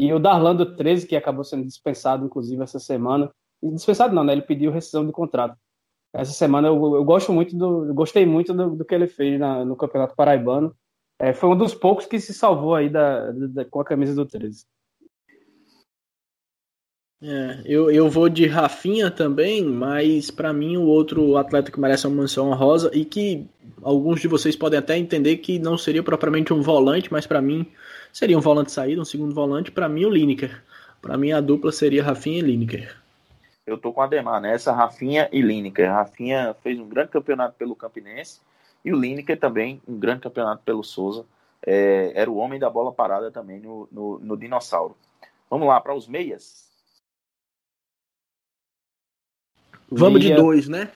E o Darlando 13, que acabou sendo dispensado, inclusive, essa semana. Dispensado não, né? Ele pediu rescisão de contrato. Essa semana eu, eu gosto muito do. Gostei muito do, do, que ele fez na, no Campeonato Paraibano. É, foi um dos poucos que se salvou aí da, da com a camisa do 13. É, eu, eu vou de Rafinha também, mas para mim o outro atleta que merece uma menção honrosa e que alguns de vocês podem até entender que não seria propriamente um volante, mas para mim seria um volante saído, um segundo volante, para mim o Lineker. Para mim a dupla seria Rafinha e Lineker. Eu tô com a Demar nessa, Rafinha e Lineker. Rafinha fez um grande campeonato pelo Campinense e o Lineker também um grande campeonato pelo Souza. É, era o homem da bola parada também no, no, no Dinossauro. Vamos lá para os meias. Vamos de dois, né?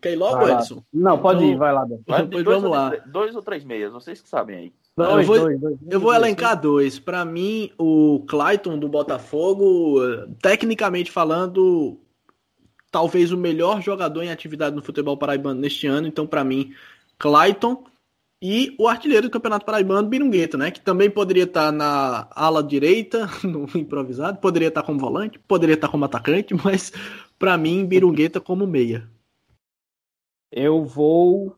Quer ir logo, Edson? Não, pode então, ir, vai lá. Vai, dois, vamos lá. Dois ou três meias, vocês que sabem aí. Não, eu vou, dois, dois, eu vou elencar dois. Para mim, o Clayton do Botafogo, tecnicamente falando, talvez o melhor jogador em atividade no futebol paraibano neste ano. Então, para mim, Clayton e o artilheiro do Campeonato Paraibano, Birungueta, né? Que também poderia estar na ala direita, no improvisado, poderia estar como volante, poderia estar como atacante, mas para mim, Birungueta como meia. Eu vou.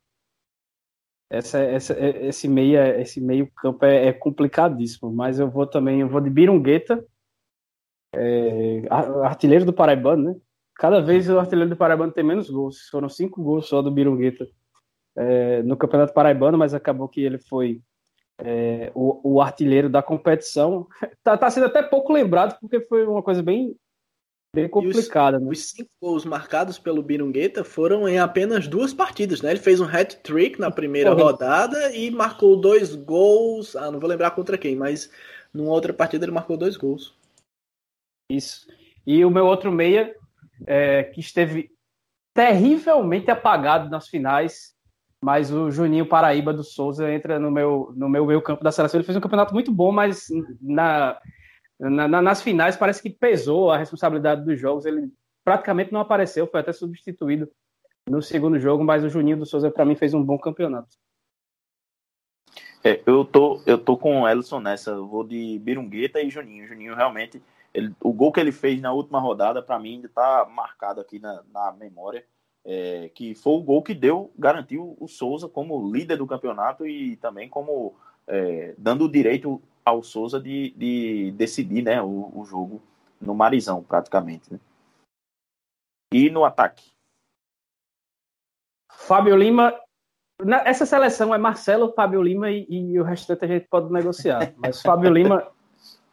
Essa, essa, esse meia, esse meio campo é, é complicadíssimo, mas eu vou também, eu vou de Birungueta, é, artilheiro do Paraibano, né? Cada vez o artilheiro do Paraibano tem menos gols. Foram cinco gols só do Birungueta é, no Campeonato Paraibano, mas acabou que ele foi é, o, o, artilheiro da competição. Tá, tá, sendo até pouco lembrado, porque foi uma coisa bem bem complicada. Os, né? os, cinco gols marcados pelo Birungueta foram em apenas duas partidas, né? Ele fez um hat-trick na primeira rodada e marcou dois gols. Ah, não vou lembrar contra quem, mas numa outra partida ele marcou dois gols. Isso. E o meu outro meia, é, que esteve terrivelmente apagado nas finais, mas o Juninho Paraíba do Souza entra no meu, no meu meio campo da seleção. Ele fez um campeonato muito bom, mas na, na, na, nas finais parece que pesou a responsabilidade dos jogos. Ele praticamente não apareceu, foi até substituído no segundo jogo, mas o Juninho do Souza, para mim, fez um bom campeonato. É, eu, tô, eu tô com o Ellison nessa, eu vou de Birungueta e Juninho. Juninho realmente, ele, o gol que ele fez na última rodada, para mim, ainda tá marcado aqui na, na memória. É, que foi o gol que deu, garantiu o Souza como líder do campeonato e também como é, dando o direito ao Souza de, de decidir né, o, o, jogo no Marizão, praticamente. Né? E no ataque? Fábio Lima. Essa seleção é Marcelo, Fábio Lima e, e o restante a gente pode negociar. Mas Fábio Lima,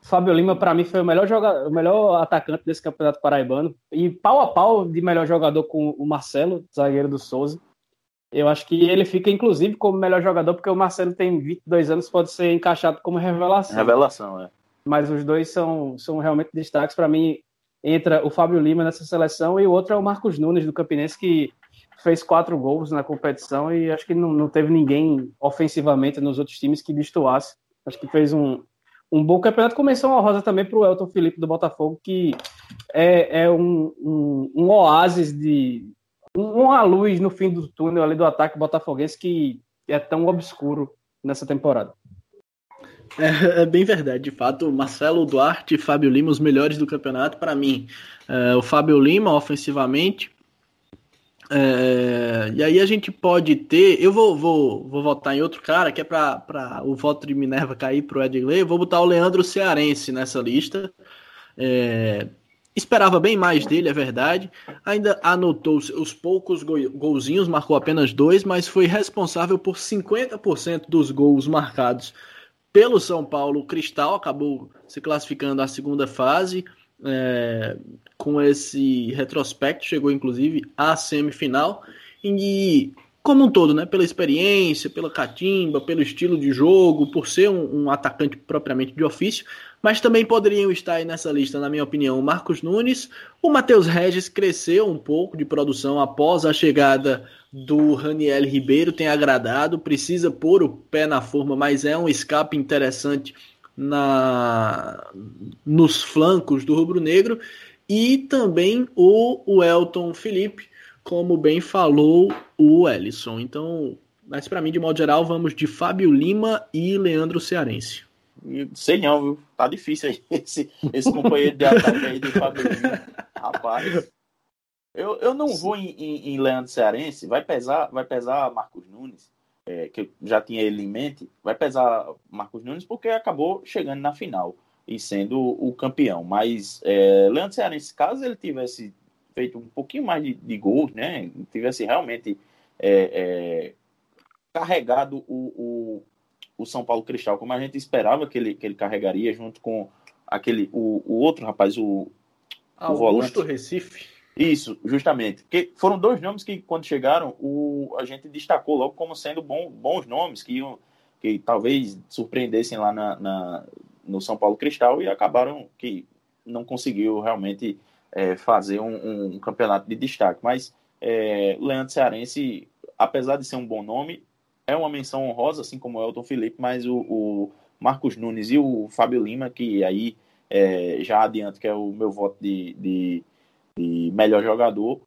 Fábio Lima para mim foi o melhor jogador, o melhor atacante desse campeonato paraibano e pau a pau de melhor jogador com o Marcelo, zagueiro do Souza. Eu acho que ele fica, inclusive, como melhor jogador, porque o Marcelo tem 22 anos, pode ser encaixado como revelação. Revelação, é. mas os dois são, são realmente destaques. Para mim, entra o Fábio Lima nessa seleção e o outro é o Marcos Nunes, do Campinense, que fez quatro gols na competição e acho que não, não teve ninguém ofensivamente nos outros times que destoasse. Acho que fez um, um bom campeonato. Começou uma rosa também para o Elton Felipe do Botafogo, que é, é um, um, um oásis de. uma luz no fim do túnel ali do ataque botafoguense que é tão obscuro nessa temporada. É, é, bem verdade, de fato, Marcelo Duarte e Fábio Lima, os melhores do campeonato, para mim. É, o Fábio Lima, ofensivamente. É, e aí a gente pode ter. Eu vou, vou, vou votar em outro cara, que é para o voto de Minerva cair para o Edgley. Eu vou botar o Leandro Cearense nessa lista. É, esperava bem mais dele, é verdade. Ainda anotou os poucos golzinhos, marcou apenas dois, mas foi responsável por 50% dos gols marcados pelo São Paulo Cristal, acabou se classificando à segunda fase. É, com esse retrospecto, chegou inclusive à semifinal. E como um todo, né? Pela experiência, pela catimba, pelo estilo de jogo, por ser um, um, atacante propriamente de ofício, mas também poderiam estar aí nessa lista, na minha opinião, o Marcos Nunes. O Matheus Regis cresceu um pouco de produção após a chegada do Raniel Ribeiro, tem agradado, precisa pôr o pé na forma, mas é um escape interessante na nos flancos do rubro-negro. E também o, Elton Felipe, como bem falou o Ellison. Então, mas para mim, de modo geral, vamos de Fábio Lima e Leandro Cearense. Sei não, viu? Tá difícil aí esse, esse companheiro de ataque aí de Fábio Lima. Rapaz. Eu, eu não vou em, em, em, Leandro Cearense, vai pesar, vai pesar Marcos Nunes, é, que eu já tinha ele em mente, vai pesar Marcos Nunes porque acabou chegando na final e sendo o campeão. Mas é, Leandro Cearense, caso ele tivesse feito um pouquinho mais de, de gols, né? Tivesse realmente é, é, carregado o, o, o, São Paulo Cristal, como a gente esperava que ele, que ele carregaria, junto com aquele o, o outro rapaz, o, Augusto o Recife. Isso, justamente. Porque foram dois nomes que, quando chegaram, o, a gente destacou logo como sendo bom, bons nomes, que, iam, que talvez surpreendessem lá na, na, no São Paulo Cristal e acabaram que não conseguiu realmente é, fazer um, um, campeonato de destaque. Mas é, Leandro Cearense, apesar de ser um bom nome, é uma menção honrosa, assim como o Elton Felipe, mas o, o Marcos Nunes e o Fábio Lima, que aí é, já adianto que é o meu voto de, de, de melhor jogador,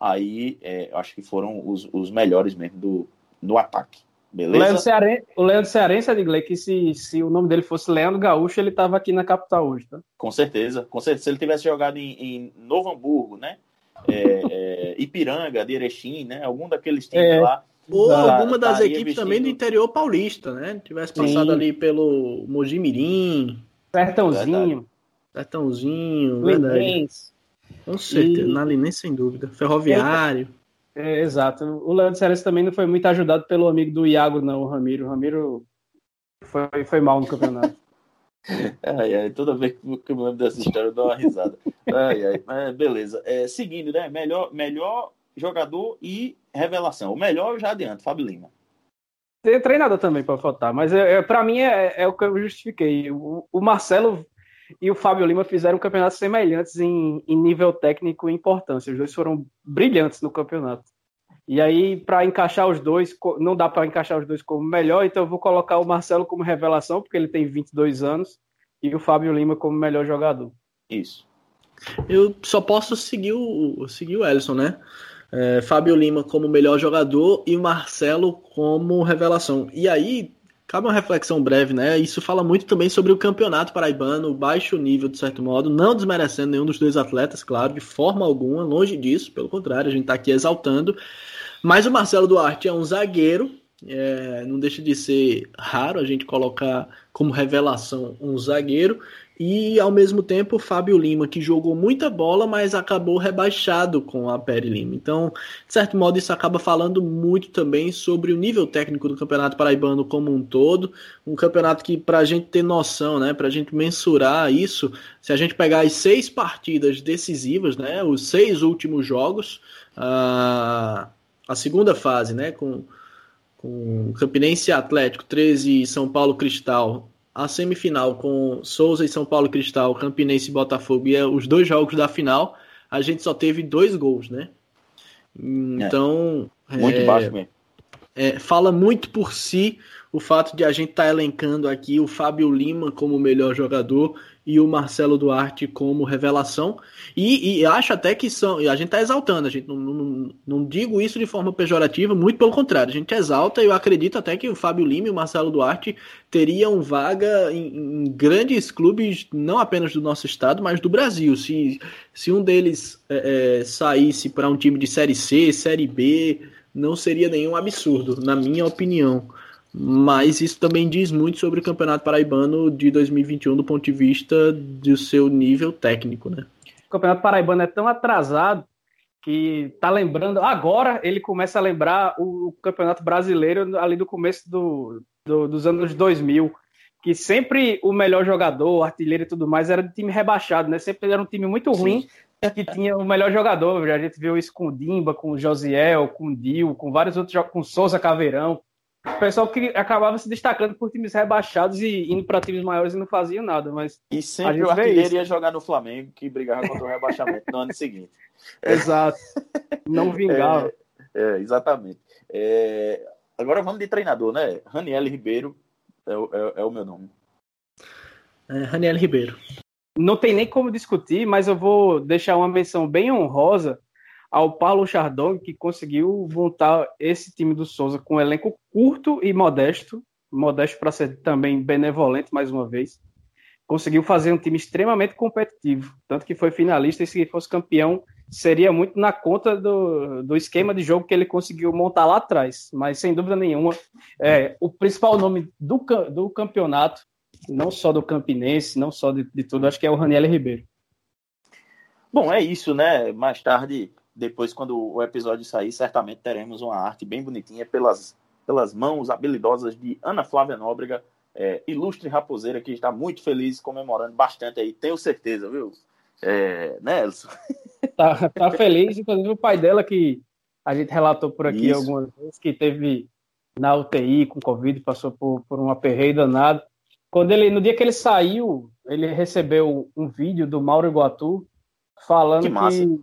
aí é, acho que foram os, os melhores mesmo do, do ataque. Beleza? O Leandro Cearense, o Leandro Cearense Edgley, que se, se o nome dele fosse Leandro Gaúcho, ele estava aqui na capital hoje, tá? Com certeza, com certeza. Se ele tivesse jogado em, em Novo Hamburgo, né? É, é, Ipiranga, de Erechim, né? Algum daqueles times é, lá. Ou da, alguma das equipes vestindo... também do interior paulista, né? Tivesse passado Sim. ali pelo Mojimirim. Sertãozinho. Sertãozinho, verdade. Com certeza, e... na Linense sem dúvida. Ferroviário. É, exato. O Leandro Ceres também não foi muito ajudado pelo amigo do Iago, não, o Ramiro. O Ramiro foi, foi mal no campeonato. ai, ai, toda vez que eu me lembro dessa história, eu dou uma risada. Ai, ai, mas beleza. É, seguindo, né? Melhor, melhor jogador e revelação. O melhor eu já adianto, Fábio Lima. Tem treinador também para votar, mas é, é para mim é, é, o que eu justifiquei. O, o Marcelo e o Fábio Lima fizeram campeonatos semelhantes em, em nível técnico e importância. Os dois foram brilhantes no campeonato. E aí, para encaixar os dois, não dá para encaixar os dois como melhor, então eu vou colocar o Marcelo como revelação, porque ele tem 22 anos, e o Fábio Lima como melhor jogador. Isso. Eu só posso seguir o, seguir o Ellison, né? É, Fábio Lima como melhor jogador e o Marcelo como revelação. E aí, Cabe uma reflexão breve, né? Isso fala muito também sobre o campeonato paraibano, o baixo nível, de certo modo, não desmerecendo nenhum dos dois atletas, claro, de forma alguma, longe disso, pelo contrário, a gente está aqui exaltando. Mas o Marcelo Duarte é um zagueiro, é, não deixa de ser raro a gente colocar como revelação um zagueiro, e ao mesmo tempo Fábio Lima, que jogou muita bola, mas acabou rebaixado com a Peri Lima. Então, de certo modo, isso acaba falando muito também sobre o nível técnico do Campeonato Paraibano como um todo. Um campeonato que, para a gente ter noção, né, para a gente mensurar isso, se a gente pegar as seis partidas decisivas, né, os seis últimos jogos, a, a segunda fase, né, com, com Campinense Atlético, 13 e São Paulo Cristal a semifinal com Souza e São Paulo Cristal, Campinense e Botafogo e os dois jogos da final, a gente só teve dois gols, né? Então. É, muito é, baixo mesmo. É, fala muito por si o fato de a gente estar tá elencando aqui o Fábio Lima como o melhor jogador e o Marcelo Duarte como revelação. E, e acho até que são. A gente está exaltando, a gente não, não, não, digo isso de forma pejorativa, muito pelo contrário, a gente exalta e eu acredito até que o Fábio Lima e o Marcelo Duarte teriam vaga em, em grandes clubes, não apenas do nosso estado, mas do Brasil. Se, se um deles é, é, saísse para um time de Série C, Série B, não seria nenhum absurdo, na minha opinião. Mas isso também diz muito sobre o Campeonato Paraibano de 2021 do ponto de vista do seu nível técnico, né? O Campeonato Paraibano é tão atrasado que tá lembrando. Agora ele começa a lembrar o Campeonato Brasileiro ali do começo do, do, dos anos 2000, que sempre o melhor jogador, artilheiro e tudo mais era de time rebaixado, né? Sempre era um time muito ruim Sim. que tinha o melhor jogador. A gente viu isso com o Dimba, com o Josiel, com o Dil, com vários outros com o Souza Caveirão o pessoal que acabava se destacando por times rebaixados e indo para times maiores e não faziam nada, mas e sempre o artilheiro ia jogar no Flamengo que brigava contra o rebaixamento no ano seguinte. Exato. Não vingava. É, é exatamente. É, agora vamos de treinador, né? Raniel Ribeiro é, é, é o meu nome. É, Raniel Ribeiro. Não tem nem como discutir, mas eu vou deixar uma menção bem honrosa ao Paulo Chardon, que conseguiu montar esse time do Souza com um elenco curto e modesto, modesto para ser também benevolente mais uma vez. Conseguiu fazer um time extremamente competitivo, tanto que foi finalista e se fosse campeão seria muito na conta do, do esquema de jogo que ele conseguiu montar lá atrás. Mas sem dúvida nenhuma, é, o principal nome do, do campeonato, não só do Campinense, não só de, de tudo, acho que é o Raniel Ribeiro. Bom, é isso, né? Mais tarde depois, quando o episódio sair, certamente teremos uma arte bem bonitinha pelas, pelas mãos habilidosas de Ana Flávia Nóbrega, é, ilustre raposeira, que está muito feliz, comemorando bastante aí, tenho certeza, viu? É, né, Elson? Tá, tá feliz, inclusive o pai dela, que a gente relatou por aqui Isso. algumas vezes, que teve na UTI com Covid, passou por, por um aperreio danado. Quando ele, no dia que ele saiu, ele recebeu um vídeo do Mauro Iguatu falando que, que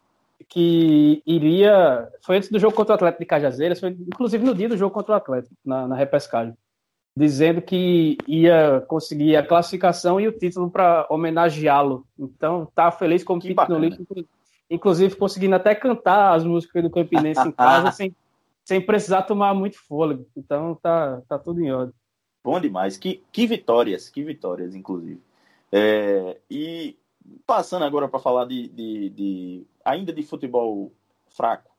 que iria. Foi antes do jogo contra o Atlético de Cajazeiras, foi inclusive no dia do jogo contra o Atlético, na, na repescagem, dizendo que ia conseguir a classificação e o título para homenageá-lo. Então, tá feliz como que no lixo, inclusive conseguindo até cantar as músicas do Campinense em casa sem, sem precisar tomar muito fôlego. Então, tá, tá tudo em ordem. Bom demais. Que, que vitórias, que vitórias, inclusive. É, e passando agora para falar de, de, de, ainda de futebol fraco,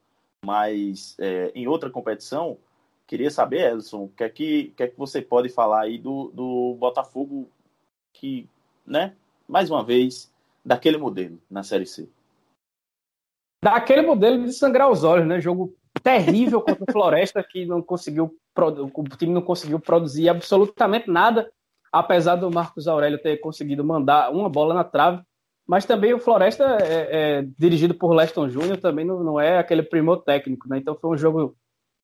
mas é, em outra competição, queria saber, Edson, o que é que, que, é que você pode falar aí do, do Botafogo que, né, mais uma vez, daquele modelo na Série C? Daquele modelo de sangrar os olhos, né? Jogo terrível contra o Floresta, que não conseguiu, o time não conseguiu produzir absolutamente nada, apesar do Marcos Aurélio ter conseguido mandar uma bola na trave. Mas também o Floresta, é, é, dirigido por Leston Júnior, também não, não, é aquele primor técnico, né? Então foi um jogo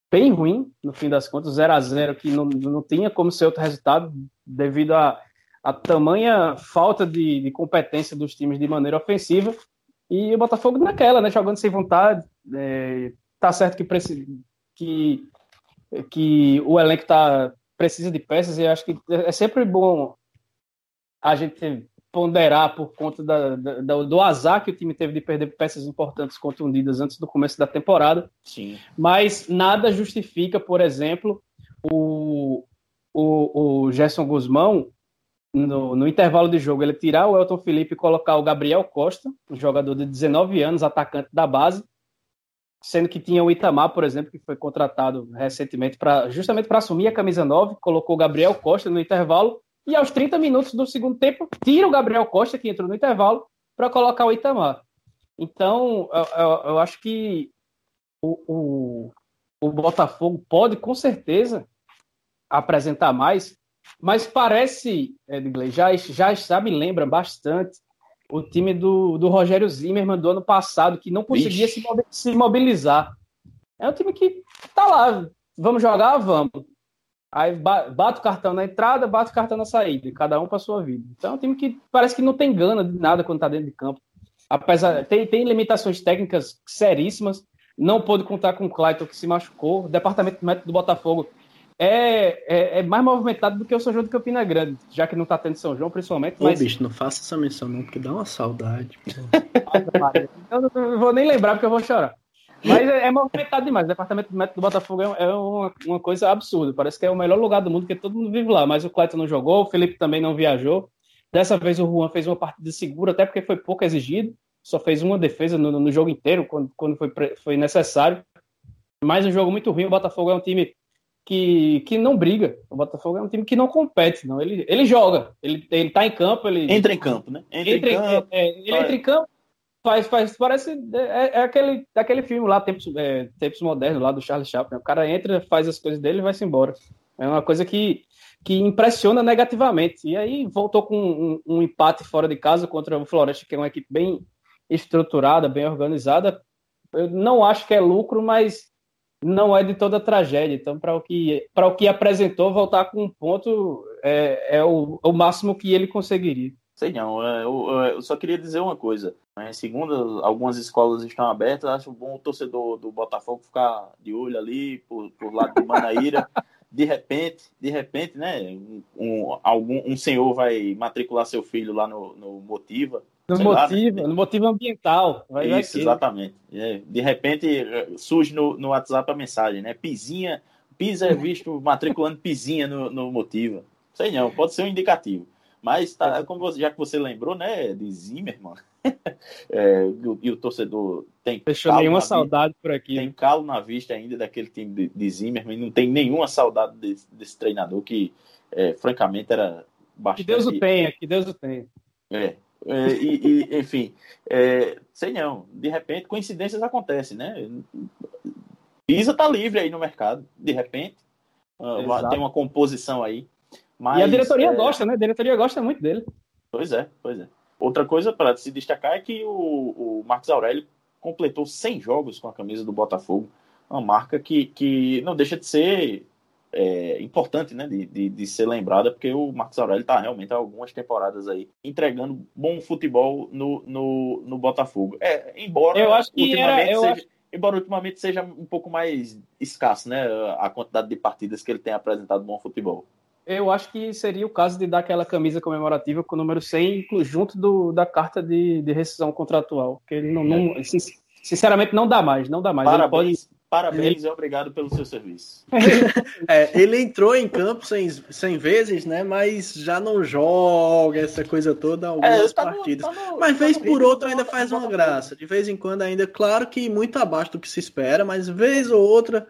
bem ruim, no fim das contas, 0 a 0 que não, não tinha como ser outro resultado, devido a, a tamanha falta de, de, competência dos times de maneira ofensiva. E o Botafogo naquela, né? Jogando sem vontade. É, tá certo que, que, que o elenco tá, precisa de peças, e acho que é sempre bom a gente ponderar por conta da, da, do azar que o time teve de perder peças importantes contundidas antes do começo da temporada. Sim. Mas nada justifica, por exemplo, o, o, o Gerson Guzmão, no, no, intervalo de jogo, ele tirar o Elton Felipe e colocar o Gabriel Costa, um jogador de 19 anos, atacante da base, sendo que tinha o Itamar, por exemplo, que foi contratado recentemente para justamente para assumir a camisa 9, colocou o Gabriel Costa no intervalo e aos 30 minutos do segundo tempo, tira o Gabriel Costa, que entrou no intervalo, para colocar o Itamar. Então, eu, eu, eu acho que o, o, o, Botafogo pode, com certeza, apresentar mais, mas parece, Edgley, já, já, me lembra bastante o time do, do Rogério Zimmermann do ano passado, que não conseguia se, se mobilizar. É um time que tá lá, vamos jogar, vamos. Aí bate o cartão na entrada, bate o cartão na saída, cada um para sua vida. Então é um time que parece que não tem gana de nada quando está dentro de campo. Apesar tem, tem limitações técnicas seríssimas, não pôde contar com o Clayton que se machucou. O departamento médico do Botafogo é, é, é, mais movimentado do que o São João de Campina Grande, já que não está tendo São João, principalmente. Ô, mas... bicho, não faça essa menção não, porque dá uma saudade. eu não vou nem lembrar porque eu vou chorar. Mas é, é movimentado demais. O departamento médico do Botafogo é, é uma, uma, coisa absurda. Parece que é o melhor lugar do mundo, porque todo mundo vive lá. Mas o Cleiton não jogou, o Felipe também não viajou. Dessa vez o Juan fez uma partida segura, até porque foi pouco exigido. Só fez uma defesa no, no jogo inteiro, quando, quando foi, foi necessário. Mas um jogo muito ruim. O Botafogo é um time que, que não briga. O Botafogo é um time que não compete, não. Ele, ele joga, ele, ele tá em campo, ele. Entra em campo, né? Entra, entra em campo. É, ele entra em campo, faz, faz, parece. É, é aquele, aquele filme lá, Tempos, é, Tempos Modernos, lá do Charles Chaplin. O cara entra, faz as coisas dele e vai-se embora. É uma coisa que, que impressiona negativamente. E aí voltou com um, um empate fora de casa contra o Floresta, que é uma equipe bem estruturada, bem organizada. Eu não acho que é lucro, mas não é de toda tragédia. Então, para o que para o que apresentou, voltar com um ponto é, é o, o máximo que ele conseguiria. Sei não, é, eu, eu, só queria dizer uma coisa. Né? Segundo algumas escolas estão abertas, acho bom o torcedor do Botafogo ficar de olho ali, por, por lado de Manaíra. de repente, de repente, né, um, um, algum, um senhor vai matricular seu filho lá no, no Motiva, no motivo, lá, né? no motivo ambiental. Vai Isso, exatamente. É, de repente surge no, no WhatsApp a mensagem, né? Pizinha, Pisa é visto matriculando Pizinha no, no motivo. Sei não, pode ser um indicativo. Mas tá, como você, já que você lembrou, né, de Zimmermann, é, e, o torcedor tem. Deixou nenhuma saudade por aqui. Tem calo na vista ainda daquele time de, de Zimmermann, não tem nenhuma saudade desse, desse treinador que, é, francamente, era bastante. Que Deus o tenha, que Deus o tenha. É, é, e, e, enfim, é, sei não, de repente coincidências acontecem, né? Pisa tá livre aí no mercado, de repente, uh, tem uma composição aí. Mas, e a diretoria é... gosta, né? A diretoria gosta muito dele. Pois é, pois é. Outra coisa para se destacar é que o, o Marcos Aurélio completou 100 jogos com a camisa do Botafogo, uma marca que, que não deixa de ser é, importante né, de, de, de, ser lembrada, porque o Marcos Aurélio está realmente há algumas temporadas aí entregando bom futebol no, no, no Botafogo. É, embora eu acho que ultimamente era, seja, acho... embora ultimamente seja um pouco mais escasso né, a quantidade de partidas que ele tem apresentado bom futebol. Eu acho que seria o caso de dar aquela camisa comemorativa com o número 100 junto do, da carta de, de rescisão contratual, que ele não, não é. sinceramente não dá mais, não dá mais. Parabéns, pode... Parabéns ele... e obrigado pelo seu serviço. é, ele entrou em campo 100, 100 vezes, né? Mas já não joga essa coisa toda algumas é, tá partidas. No, tá no, mas tá vez por outra ainda faz uma graça. De vez em quando ainda, claro que muito abaixo do que se espera, mas vez ou outra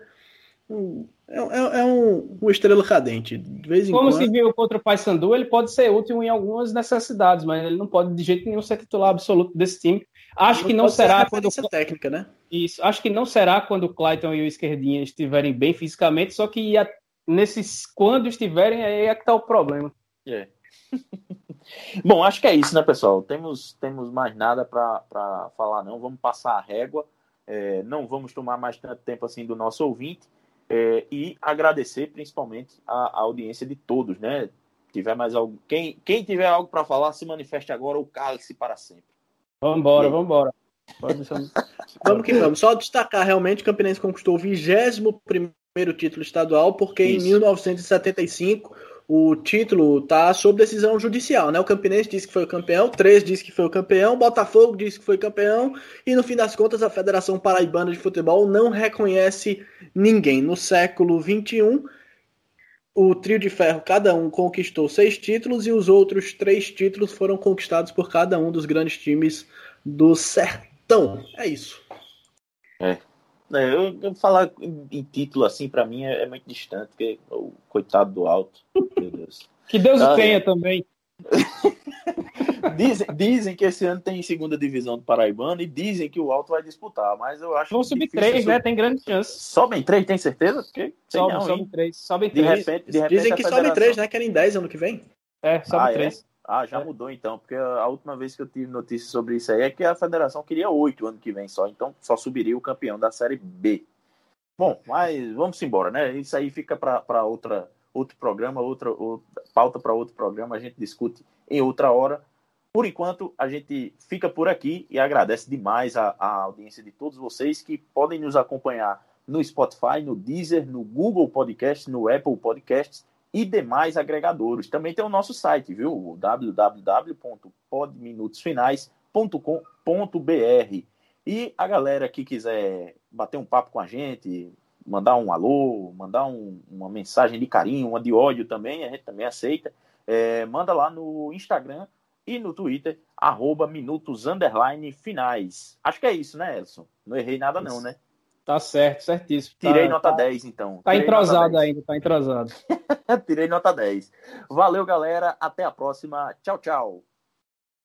é, é, é um, uma estrela cadente. De vez em Como quando... se viu contra o Paysandu, ele pode ser útil em algumas necessidades, mas ele não pode de jeito nenhum ser titular absoluto desse time. Acho não que não será quando técnica, né? Isso, acho que não será quando o Clayton e o Esquerdinha estiverem bem fisicamente, só que ia, nesses quando estiverem aí é que tá o problema. É. Bom, acho que é isso, né, pessoal? Temos temos mais nada para falar não. Vamos passar a régua. É, não vamos tomar mais tanto tempo assim do nosso ouvinte é, e agradecer principalmente a, a, audiência de todos, né? Tiver mais algo, quem, quem tiver algo para falar, se manifeste agora ou cale-se para sempre. Vamos embora, vamos embora. vamos que vamos. Só destacar realmente, o Campinense conquistou o 21 primeiro título estadual, porque Isso. em 1975 o título está sob decisão judicial, né? O Campinense disse que foi o campeão, três disse que foi o campeão, Botafogo disse que foi campeão, e no fim das contas a Federação Paraibana de Futebol não reconhece ninguém. No século XXI, o trio de ferro, cada um conquistou seis títulos e os outros três títulos foram conquistados por cada um dos grandes times do sertão. É isso. É. é eu, eu, falar em título assim, para mim é, é, muito distante, porque o coitado do alto. Meu Deus. que Deus ah, o tenha é. também. dizem, dizem que esse ano tem segunda divisão do Paraibano e dizem que o Alto vai disputar, mas eu acho Vão subir três, né? Tem grande chance. Sobem três, tem certeza? Porque sobe, não, sobe três. Sobe três. De repente, de repente dizem que federação... sobe três, né? Querem dez ano que vem. É, sobe ah, é? três. É? Ah, já é. mudou então, porque a última vez que eu tive notícia sobre isso aí é que a federação queria oito ano que vem só, então só subiria o campeão da Série B. Bom, mas vamos embora, né? Isso aí fica para outra outro programa, outra, outra pauta para outro programa, a gente discute em outra hora. Por enquanto, a gente fica por aqui e agradece demais a, a audiência de todos vocês que podem nos acompanhar no Spotify, no Deezer, no Google Podcast, no Apple Podcasts e demais agregadores. Também tem o nosso site, viu? www.podminutosfinais.com.br. E a galera que quiser bater um papo com a gente, mandar um alô, mandar um, uma mensagem de carinho, uma de ódio também, a gente também aceita. É, manda lá no Instagram e no Twitter, arroba minutos finais. Acho que é isso, né, Elson? Não errei nada, não, né? Tá certo, certíssimo. Tirei tá, nota tá, 10, então. Tá Tirei entrosado ainda, tá entrosado. Tirei nota 10. Valeu, galera. Até a próxima. Tchau, tchau.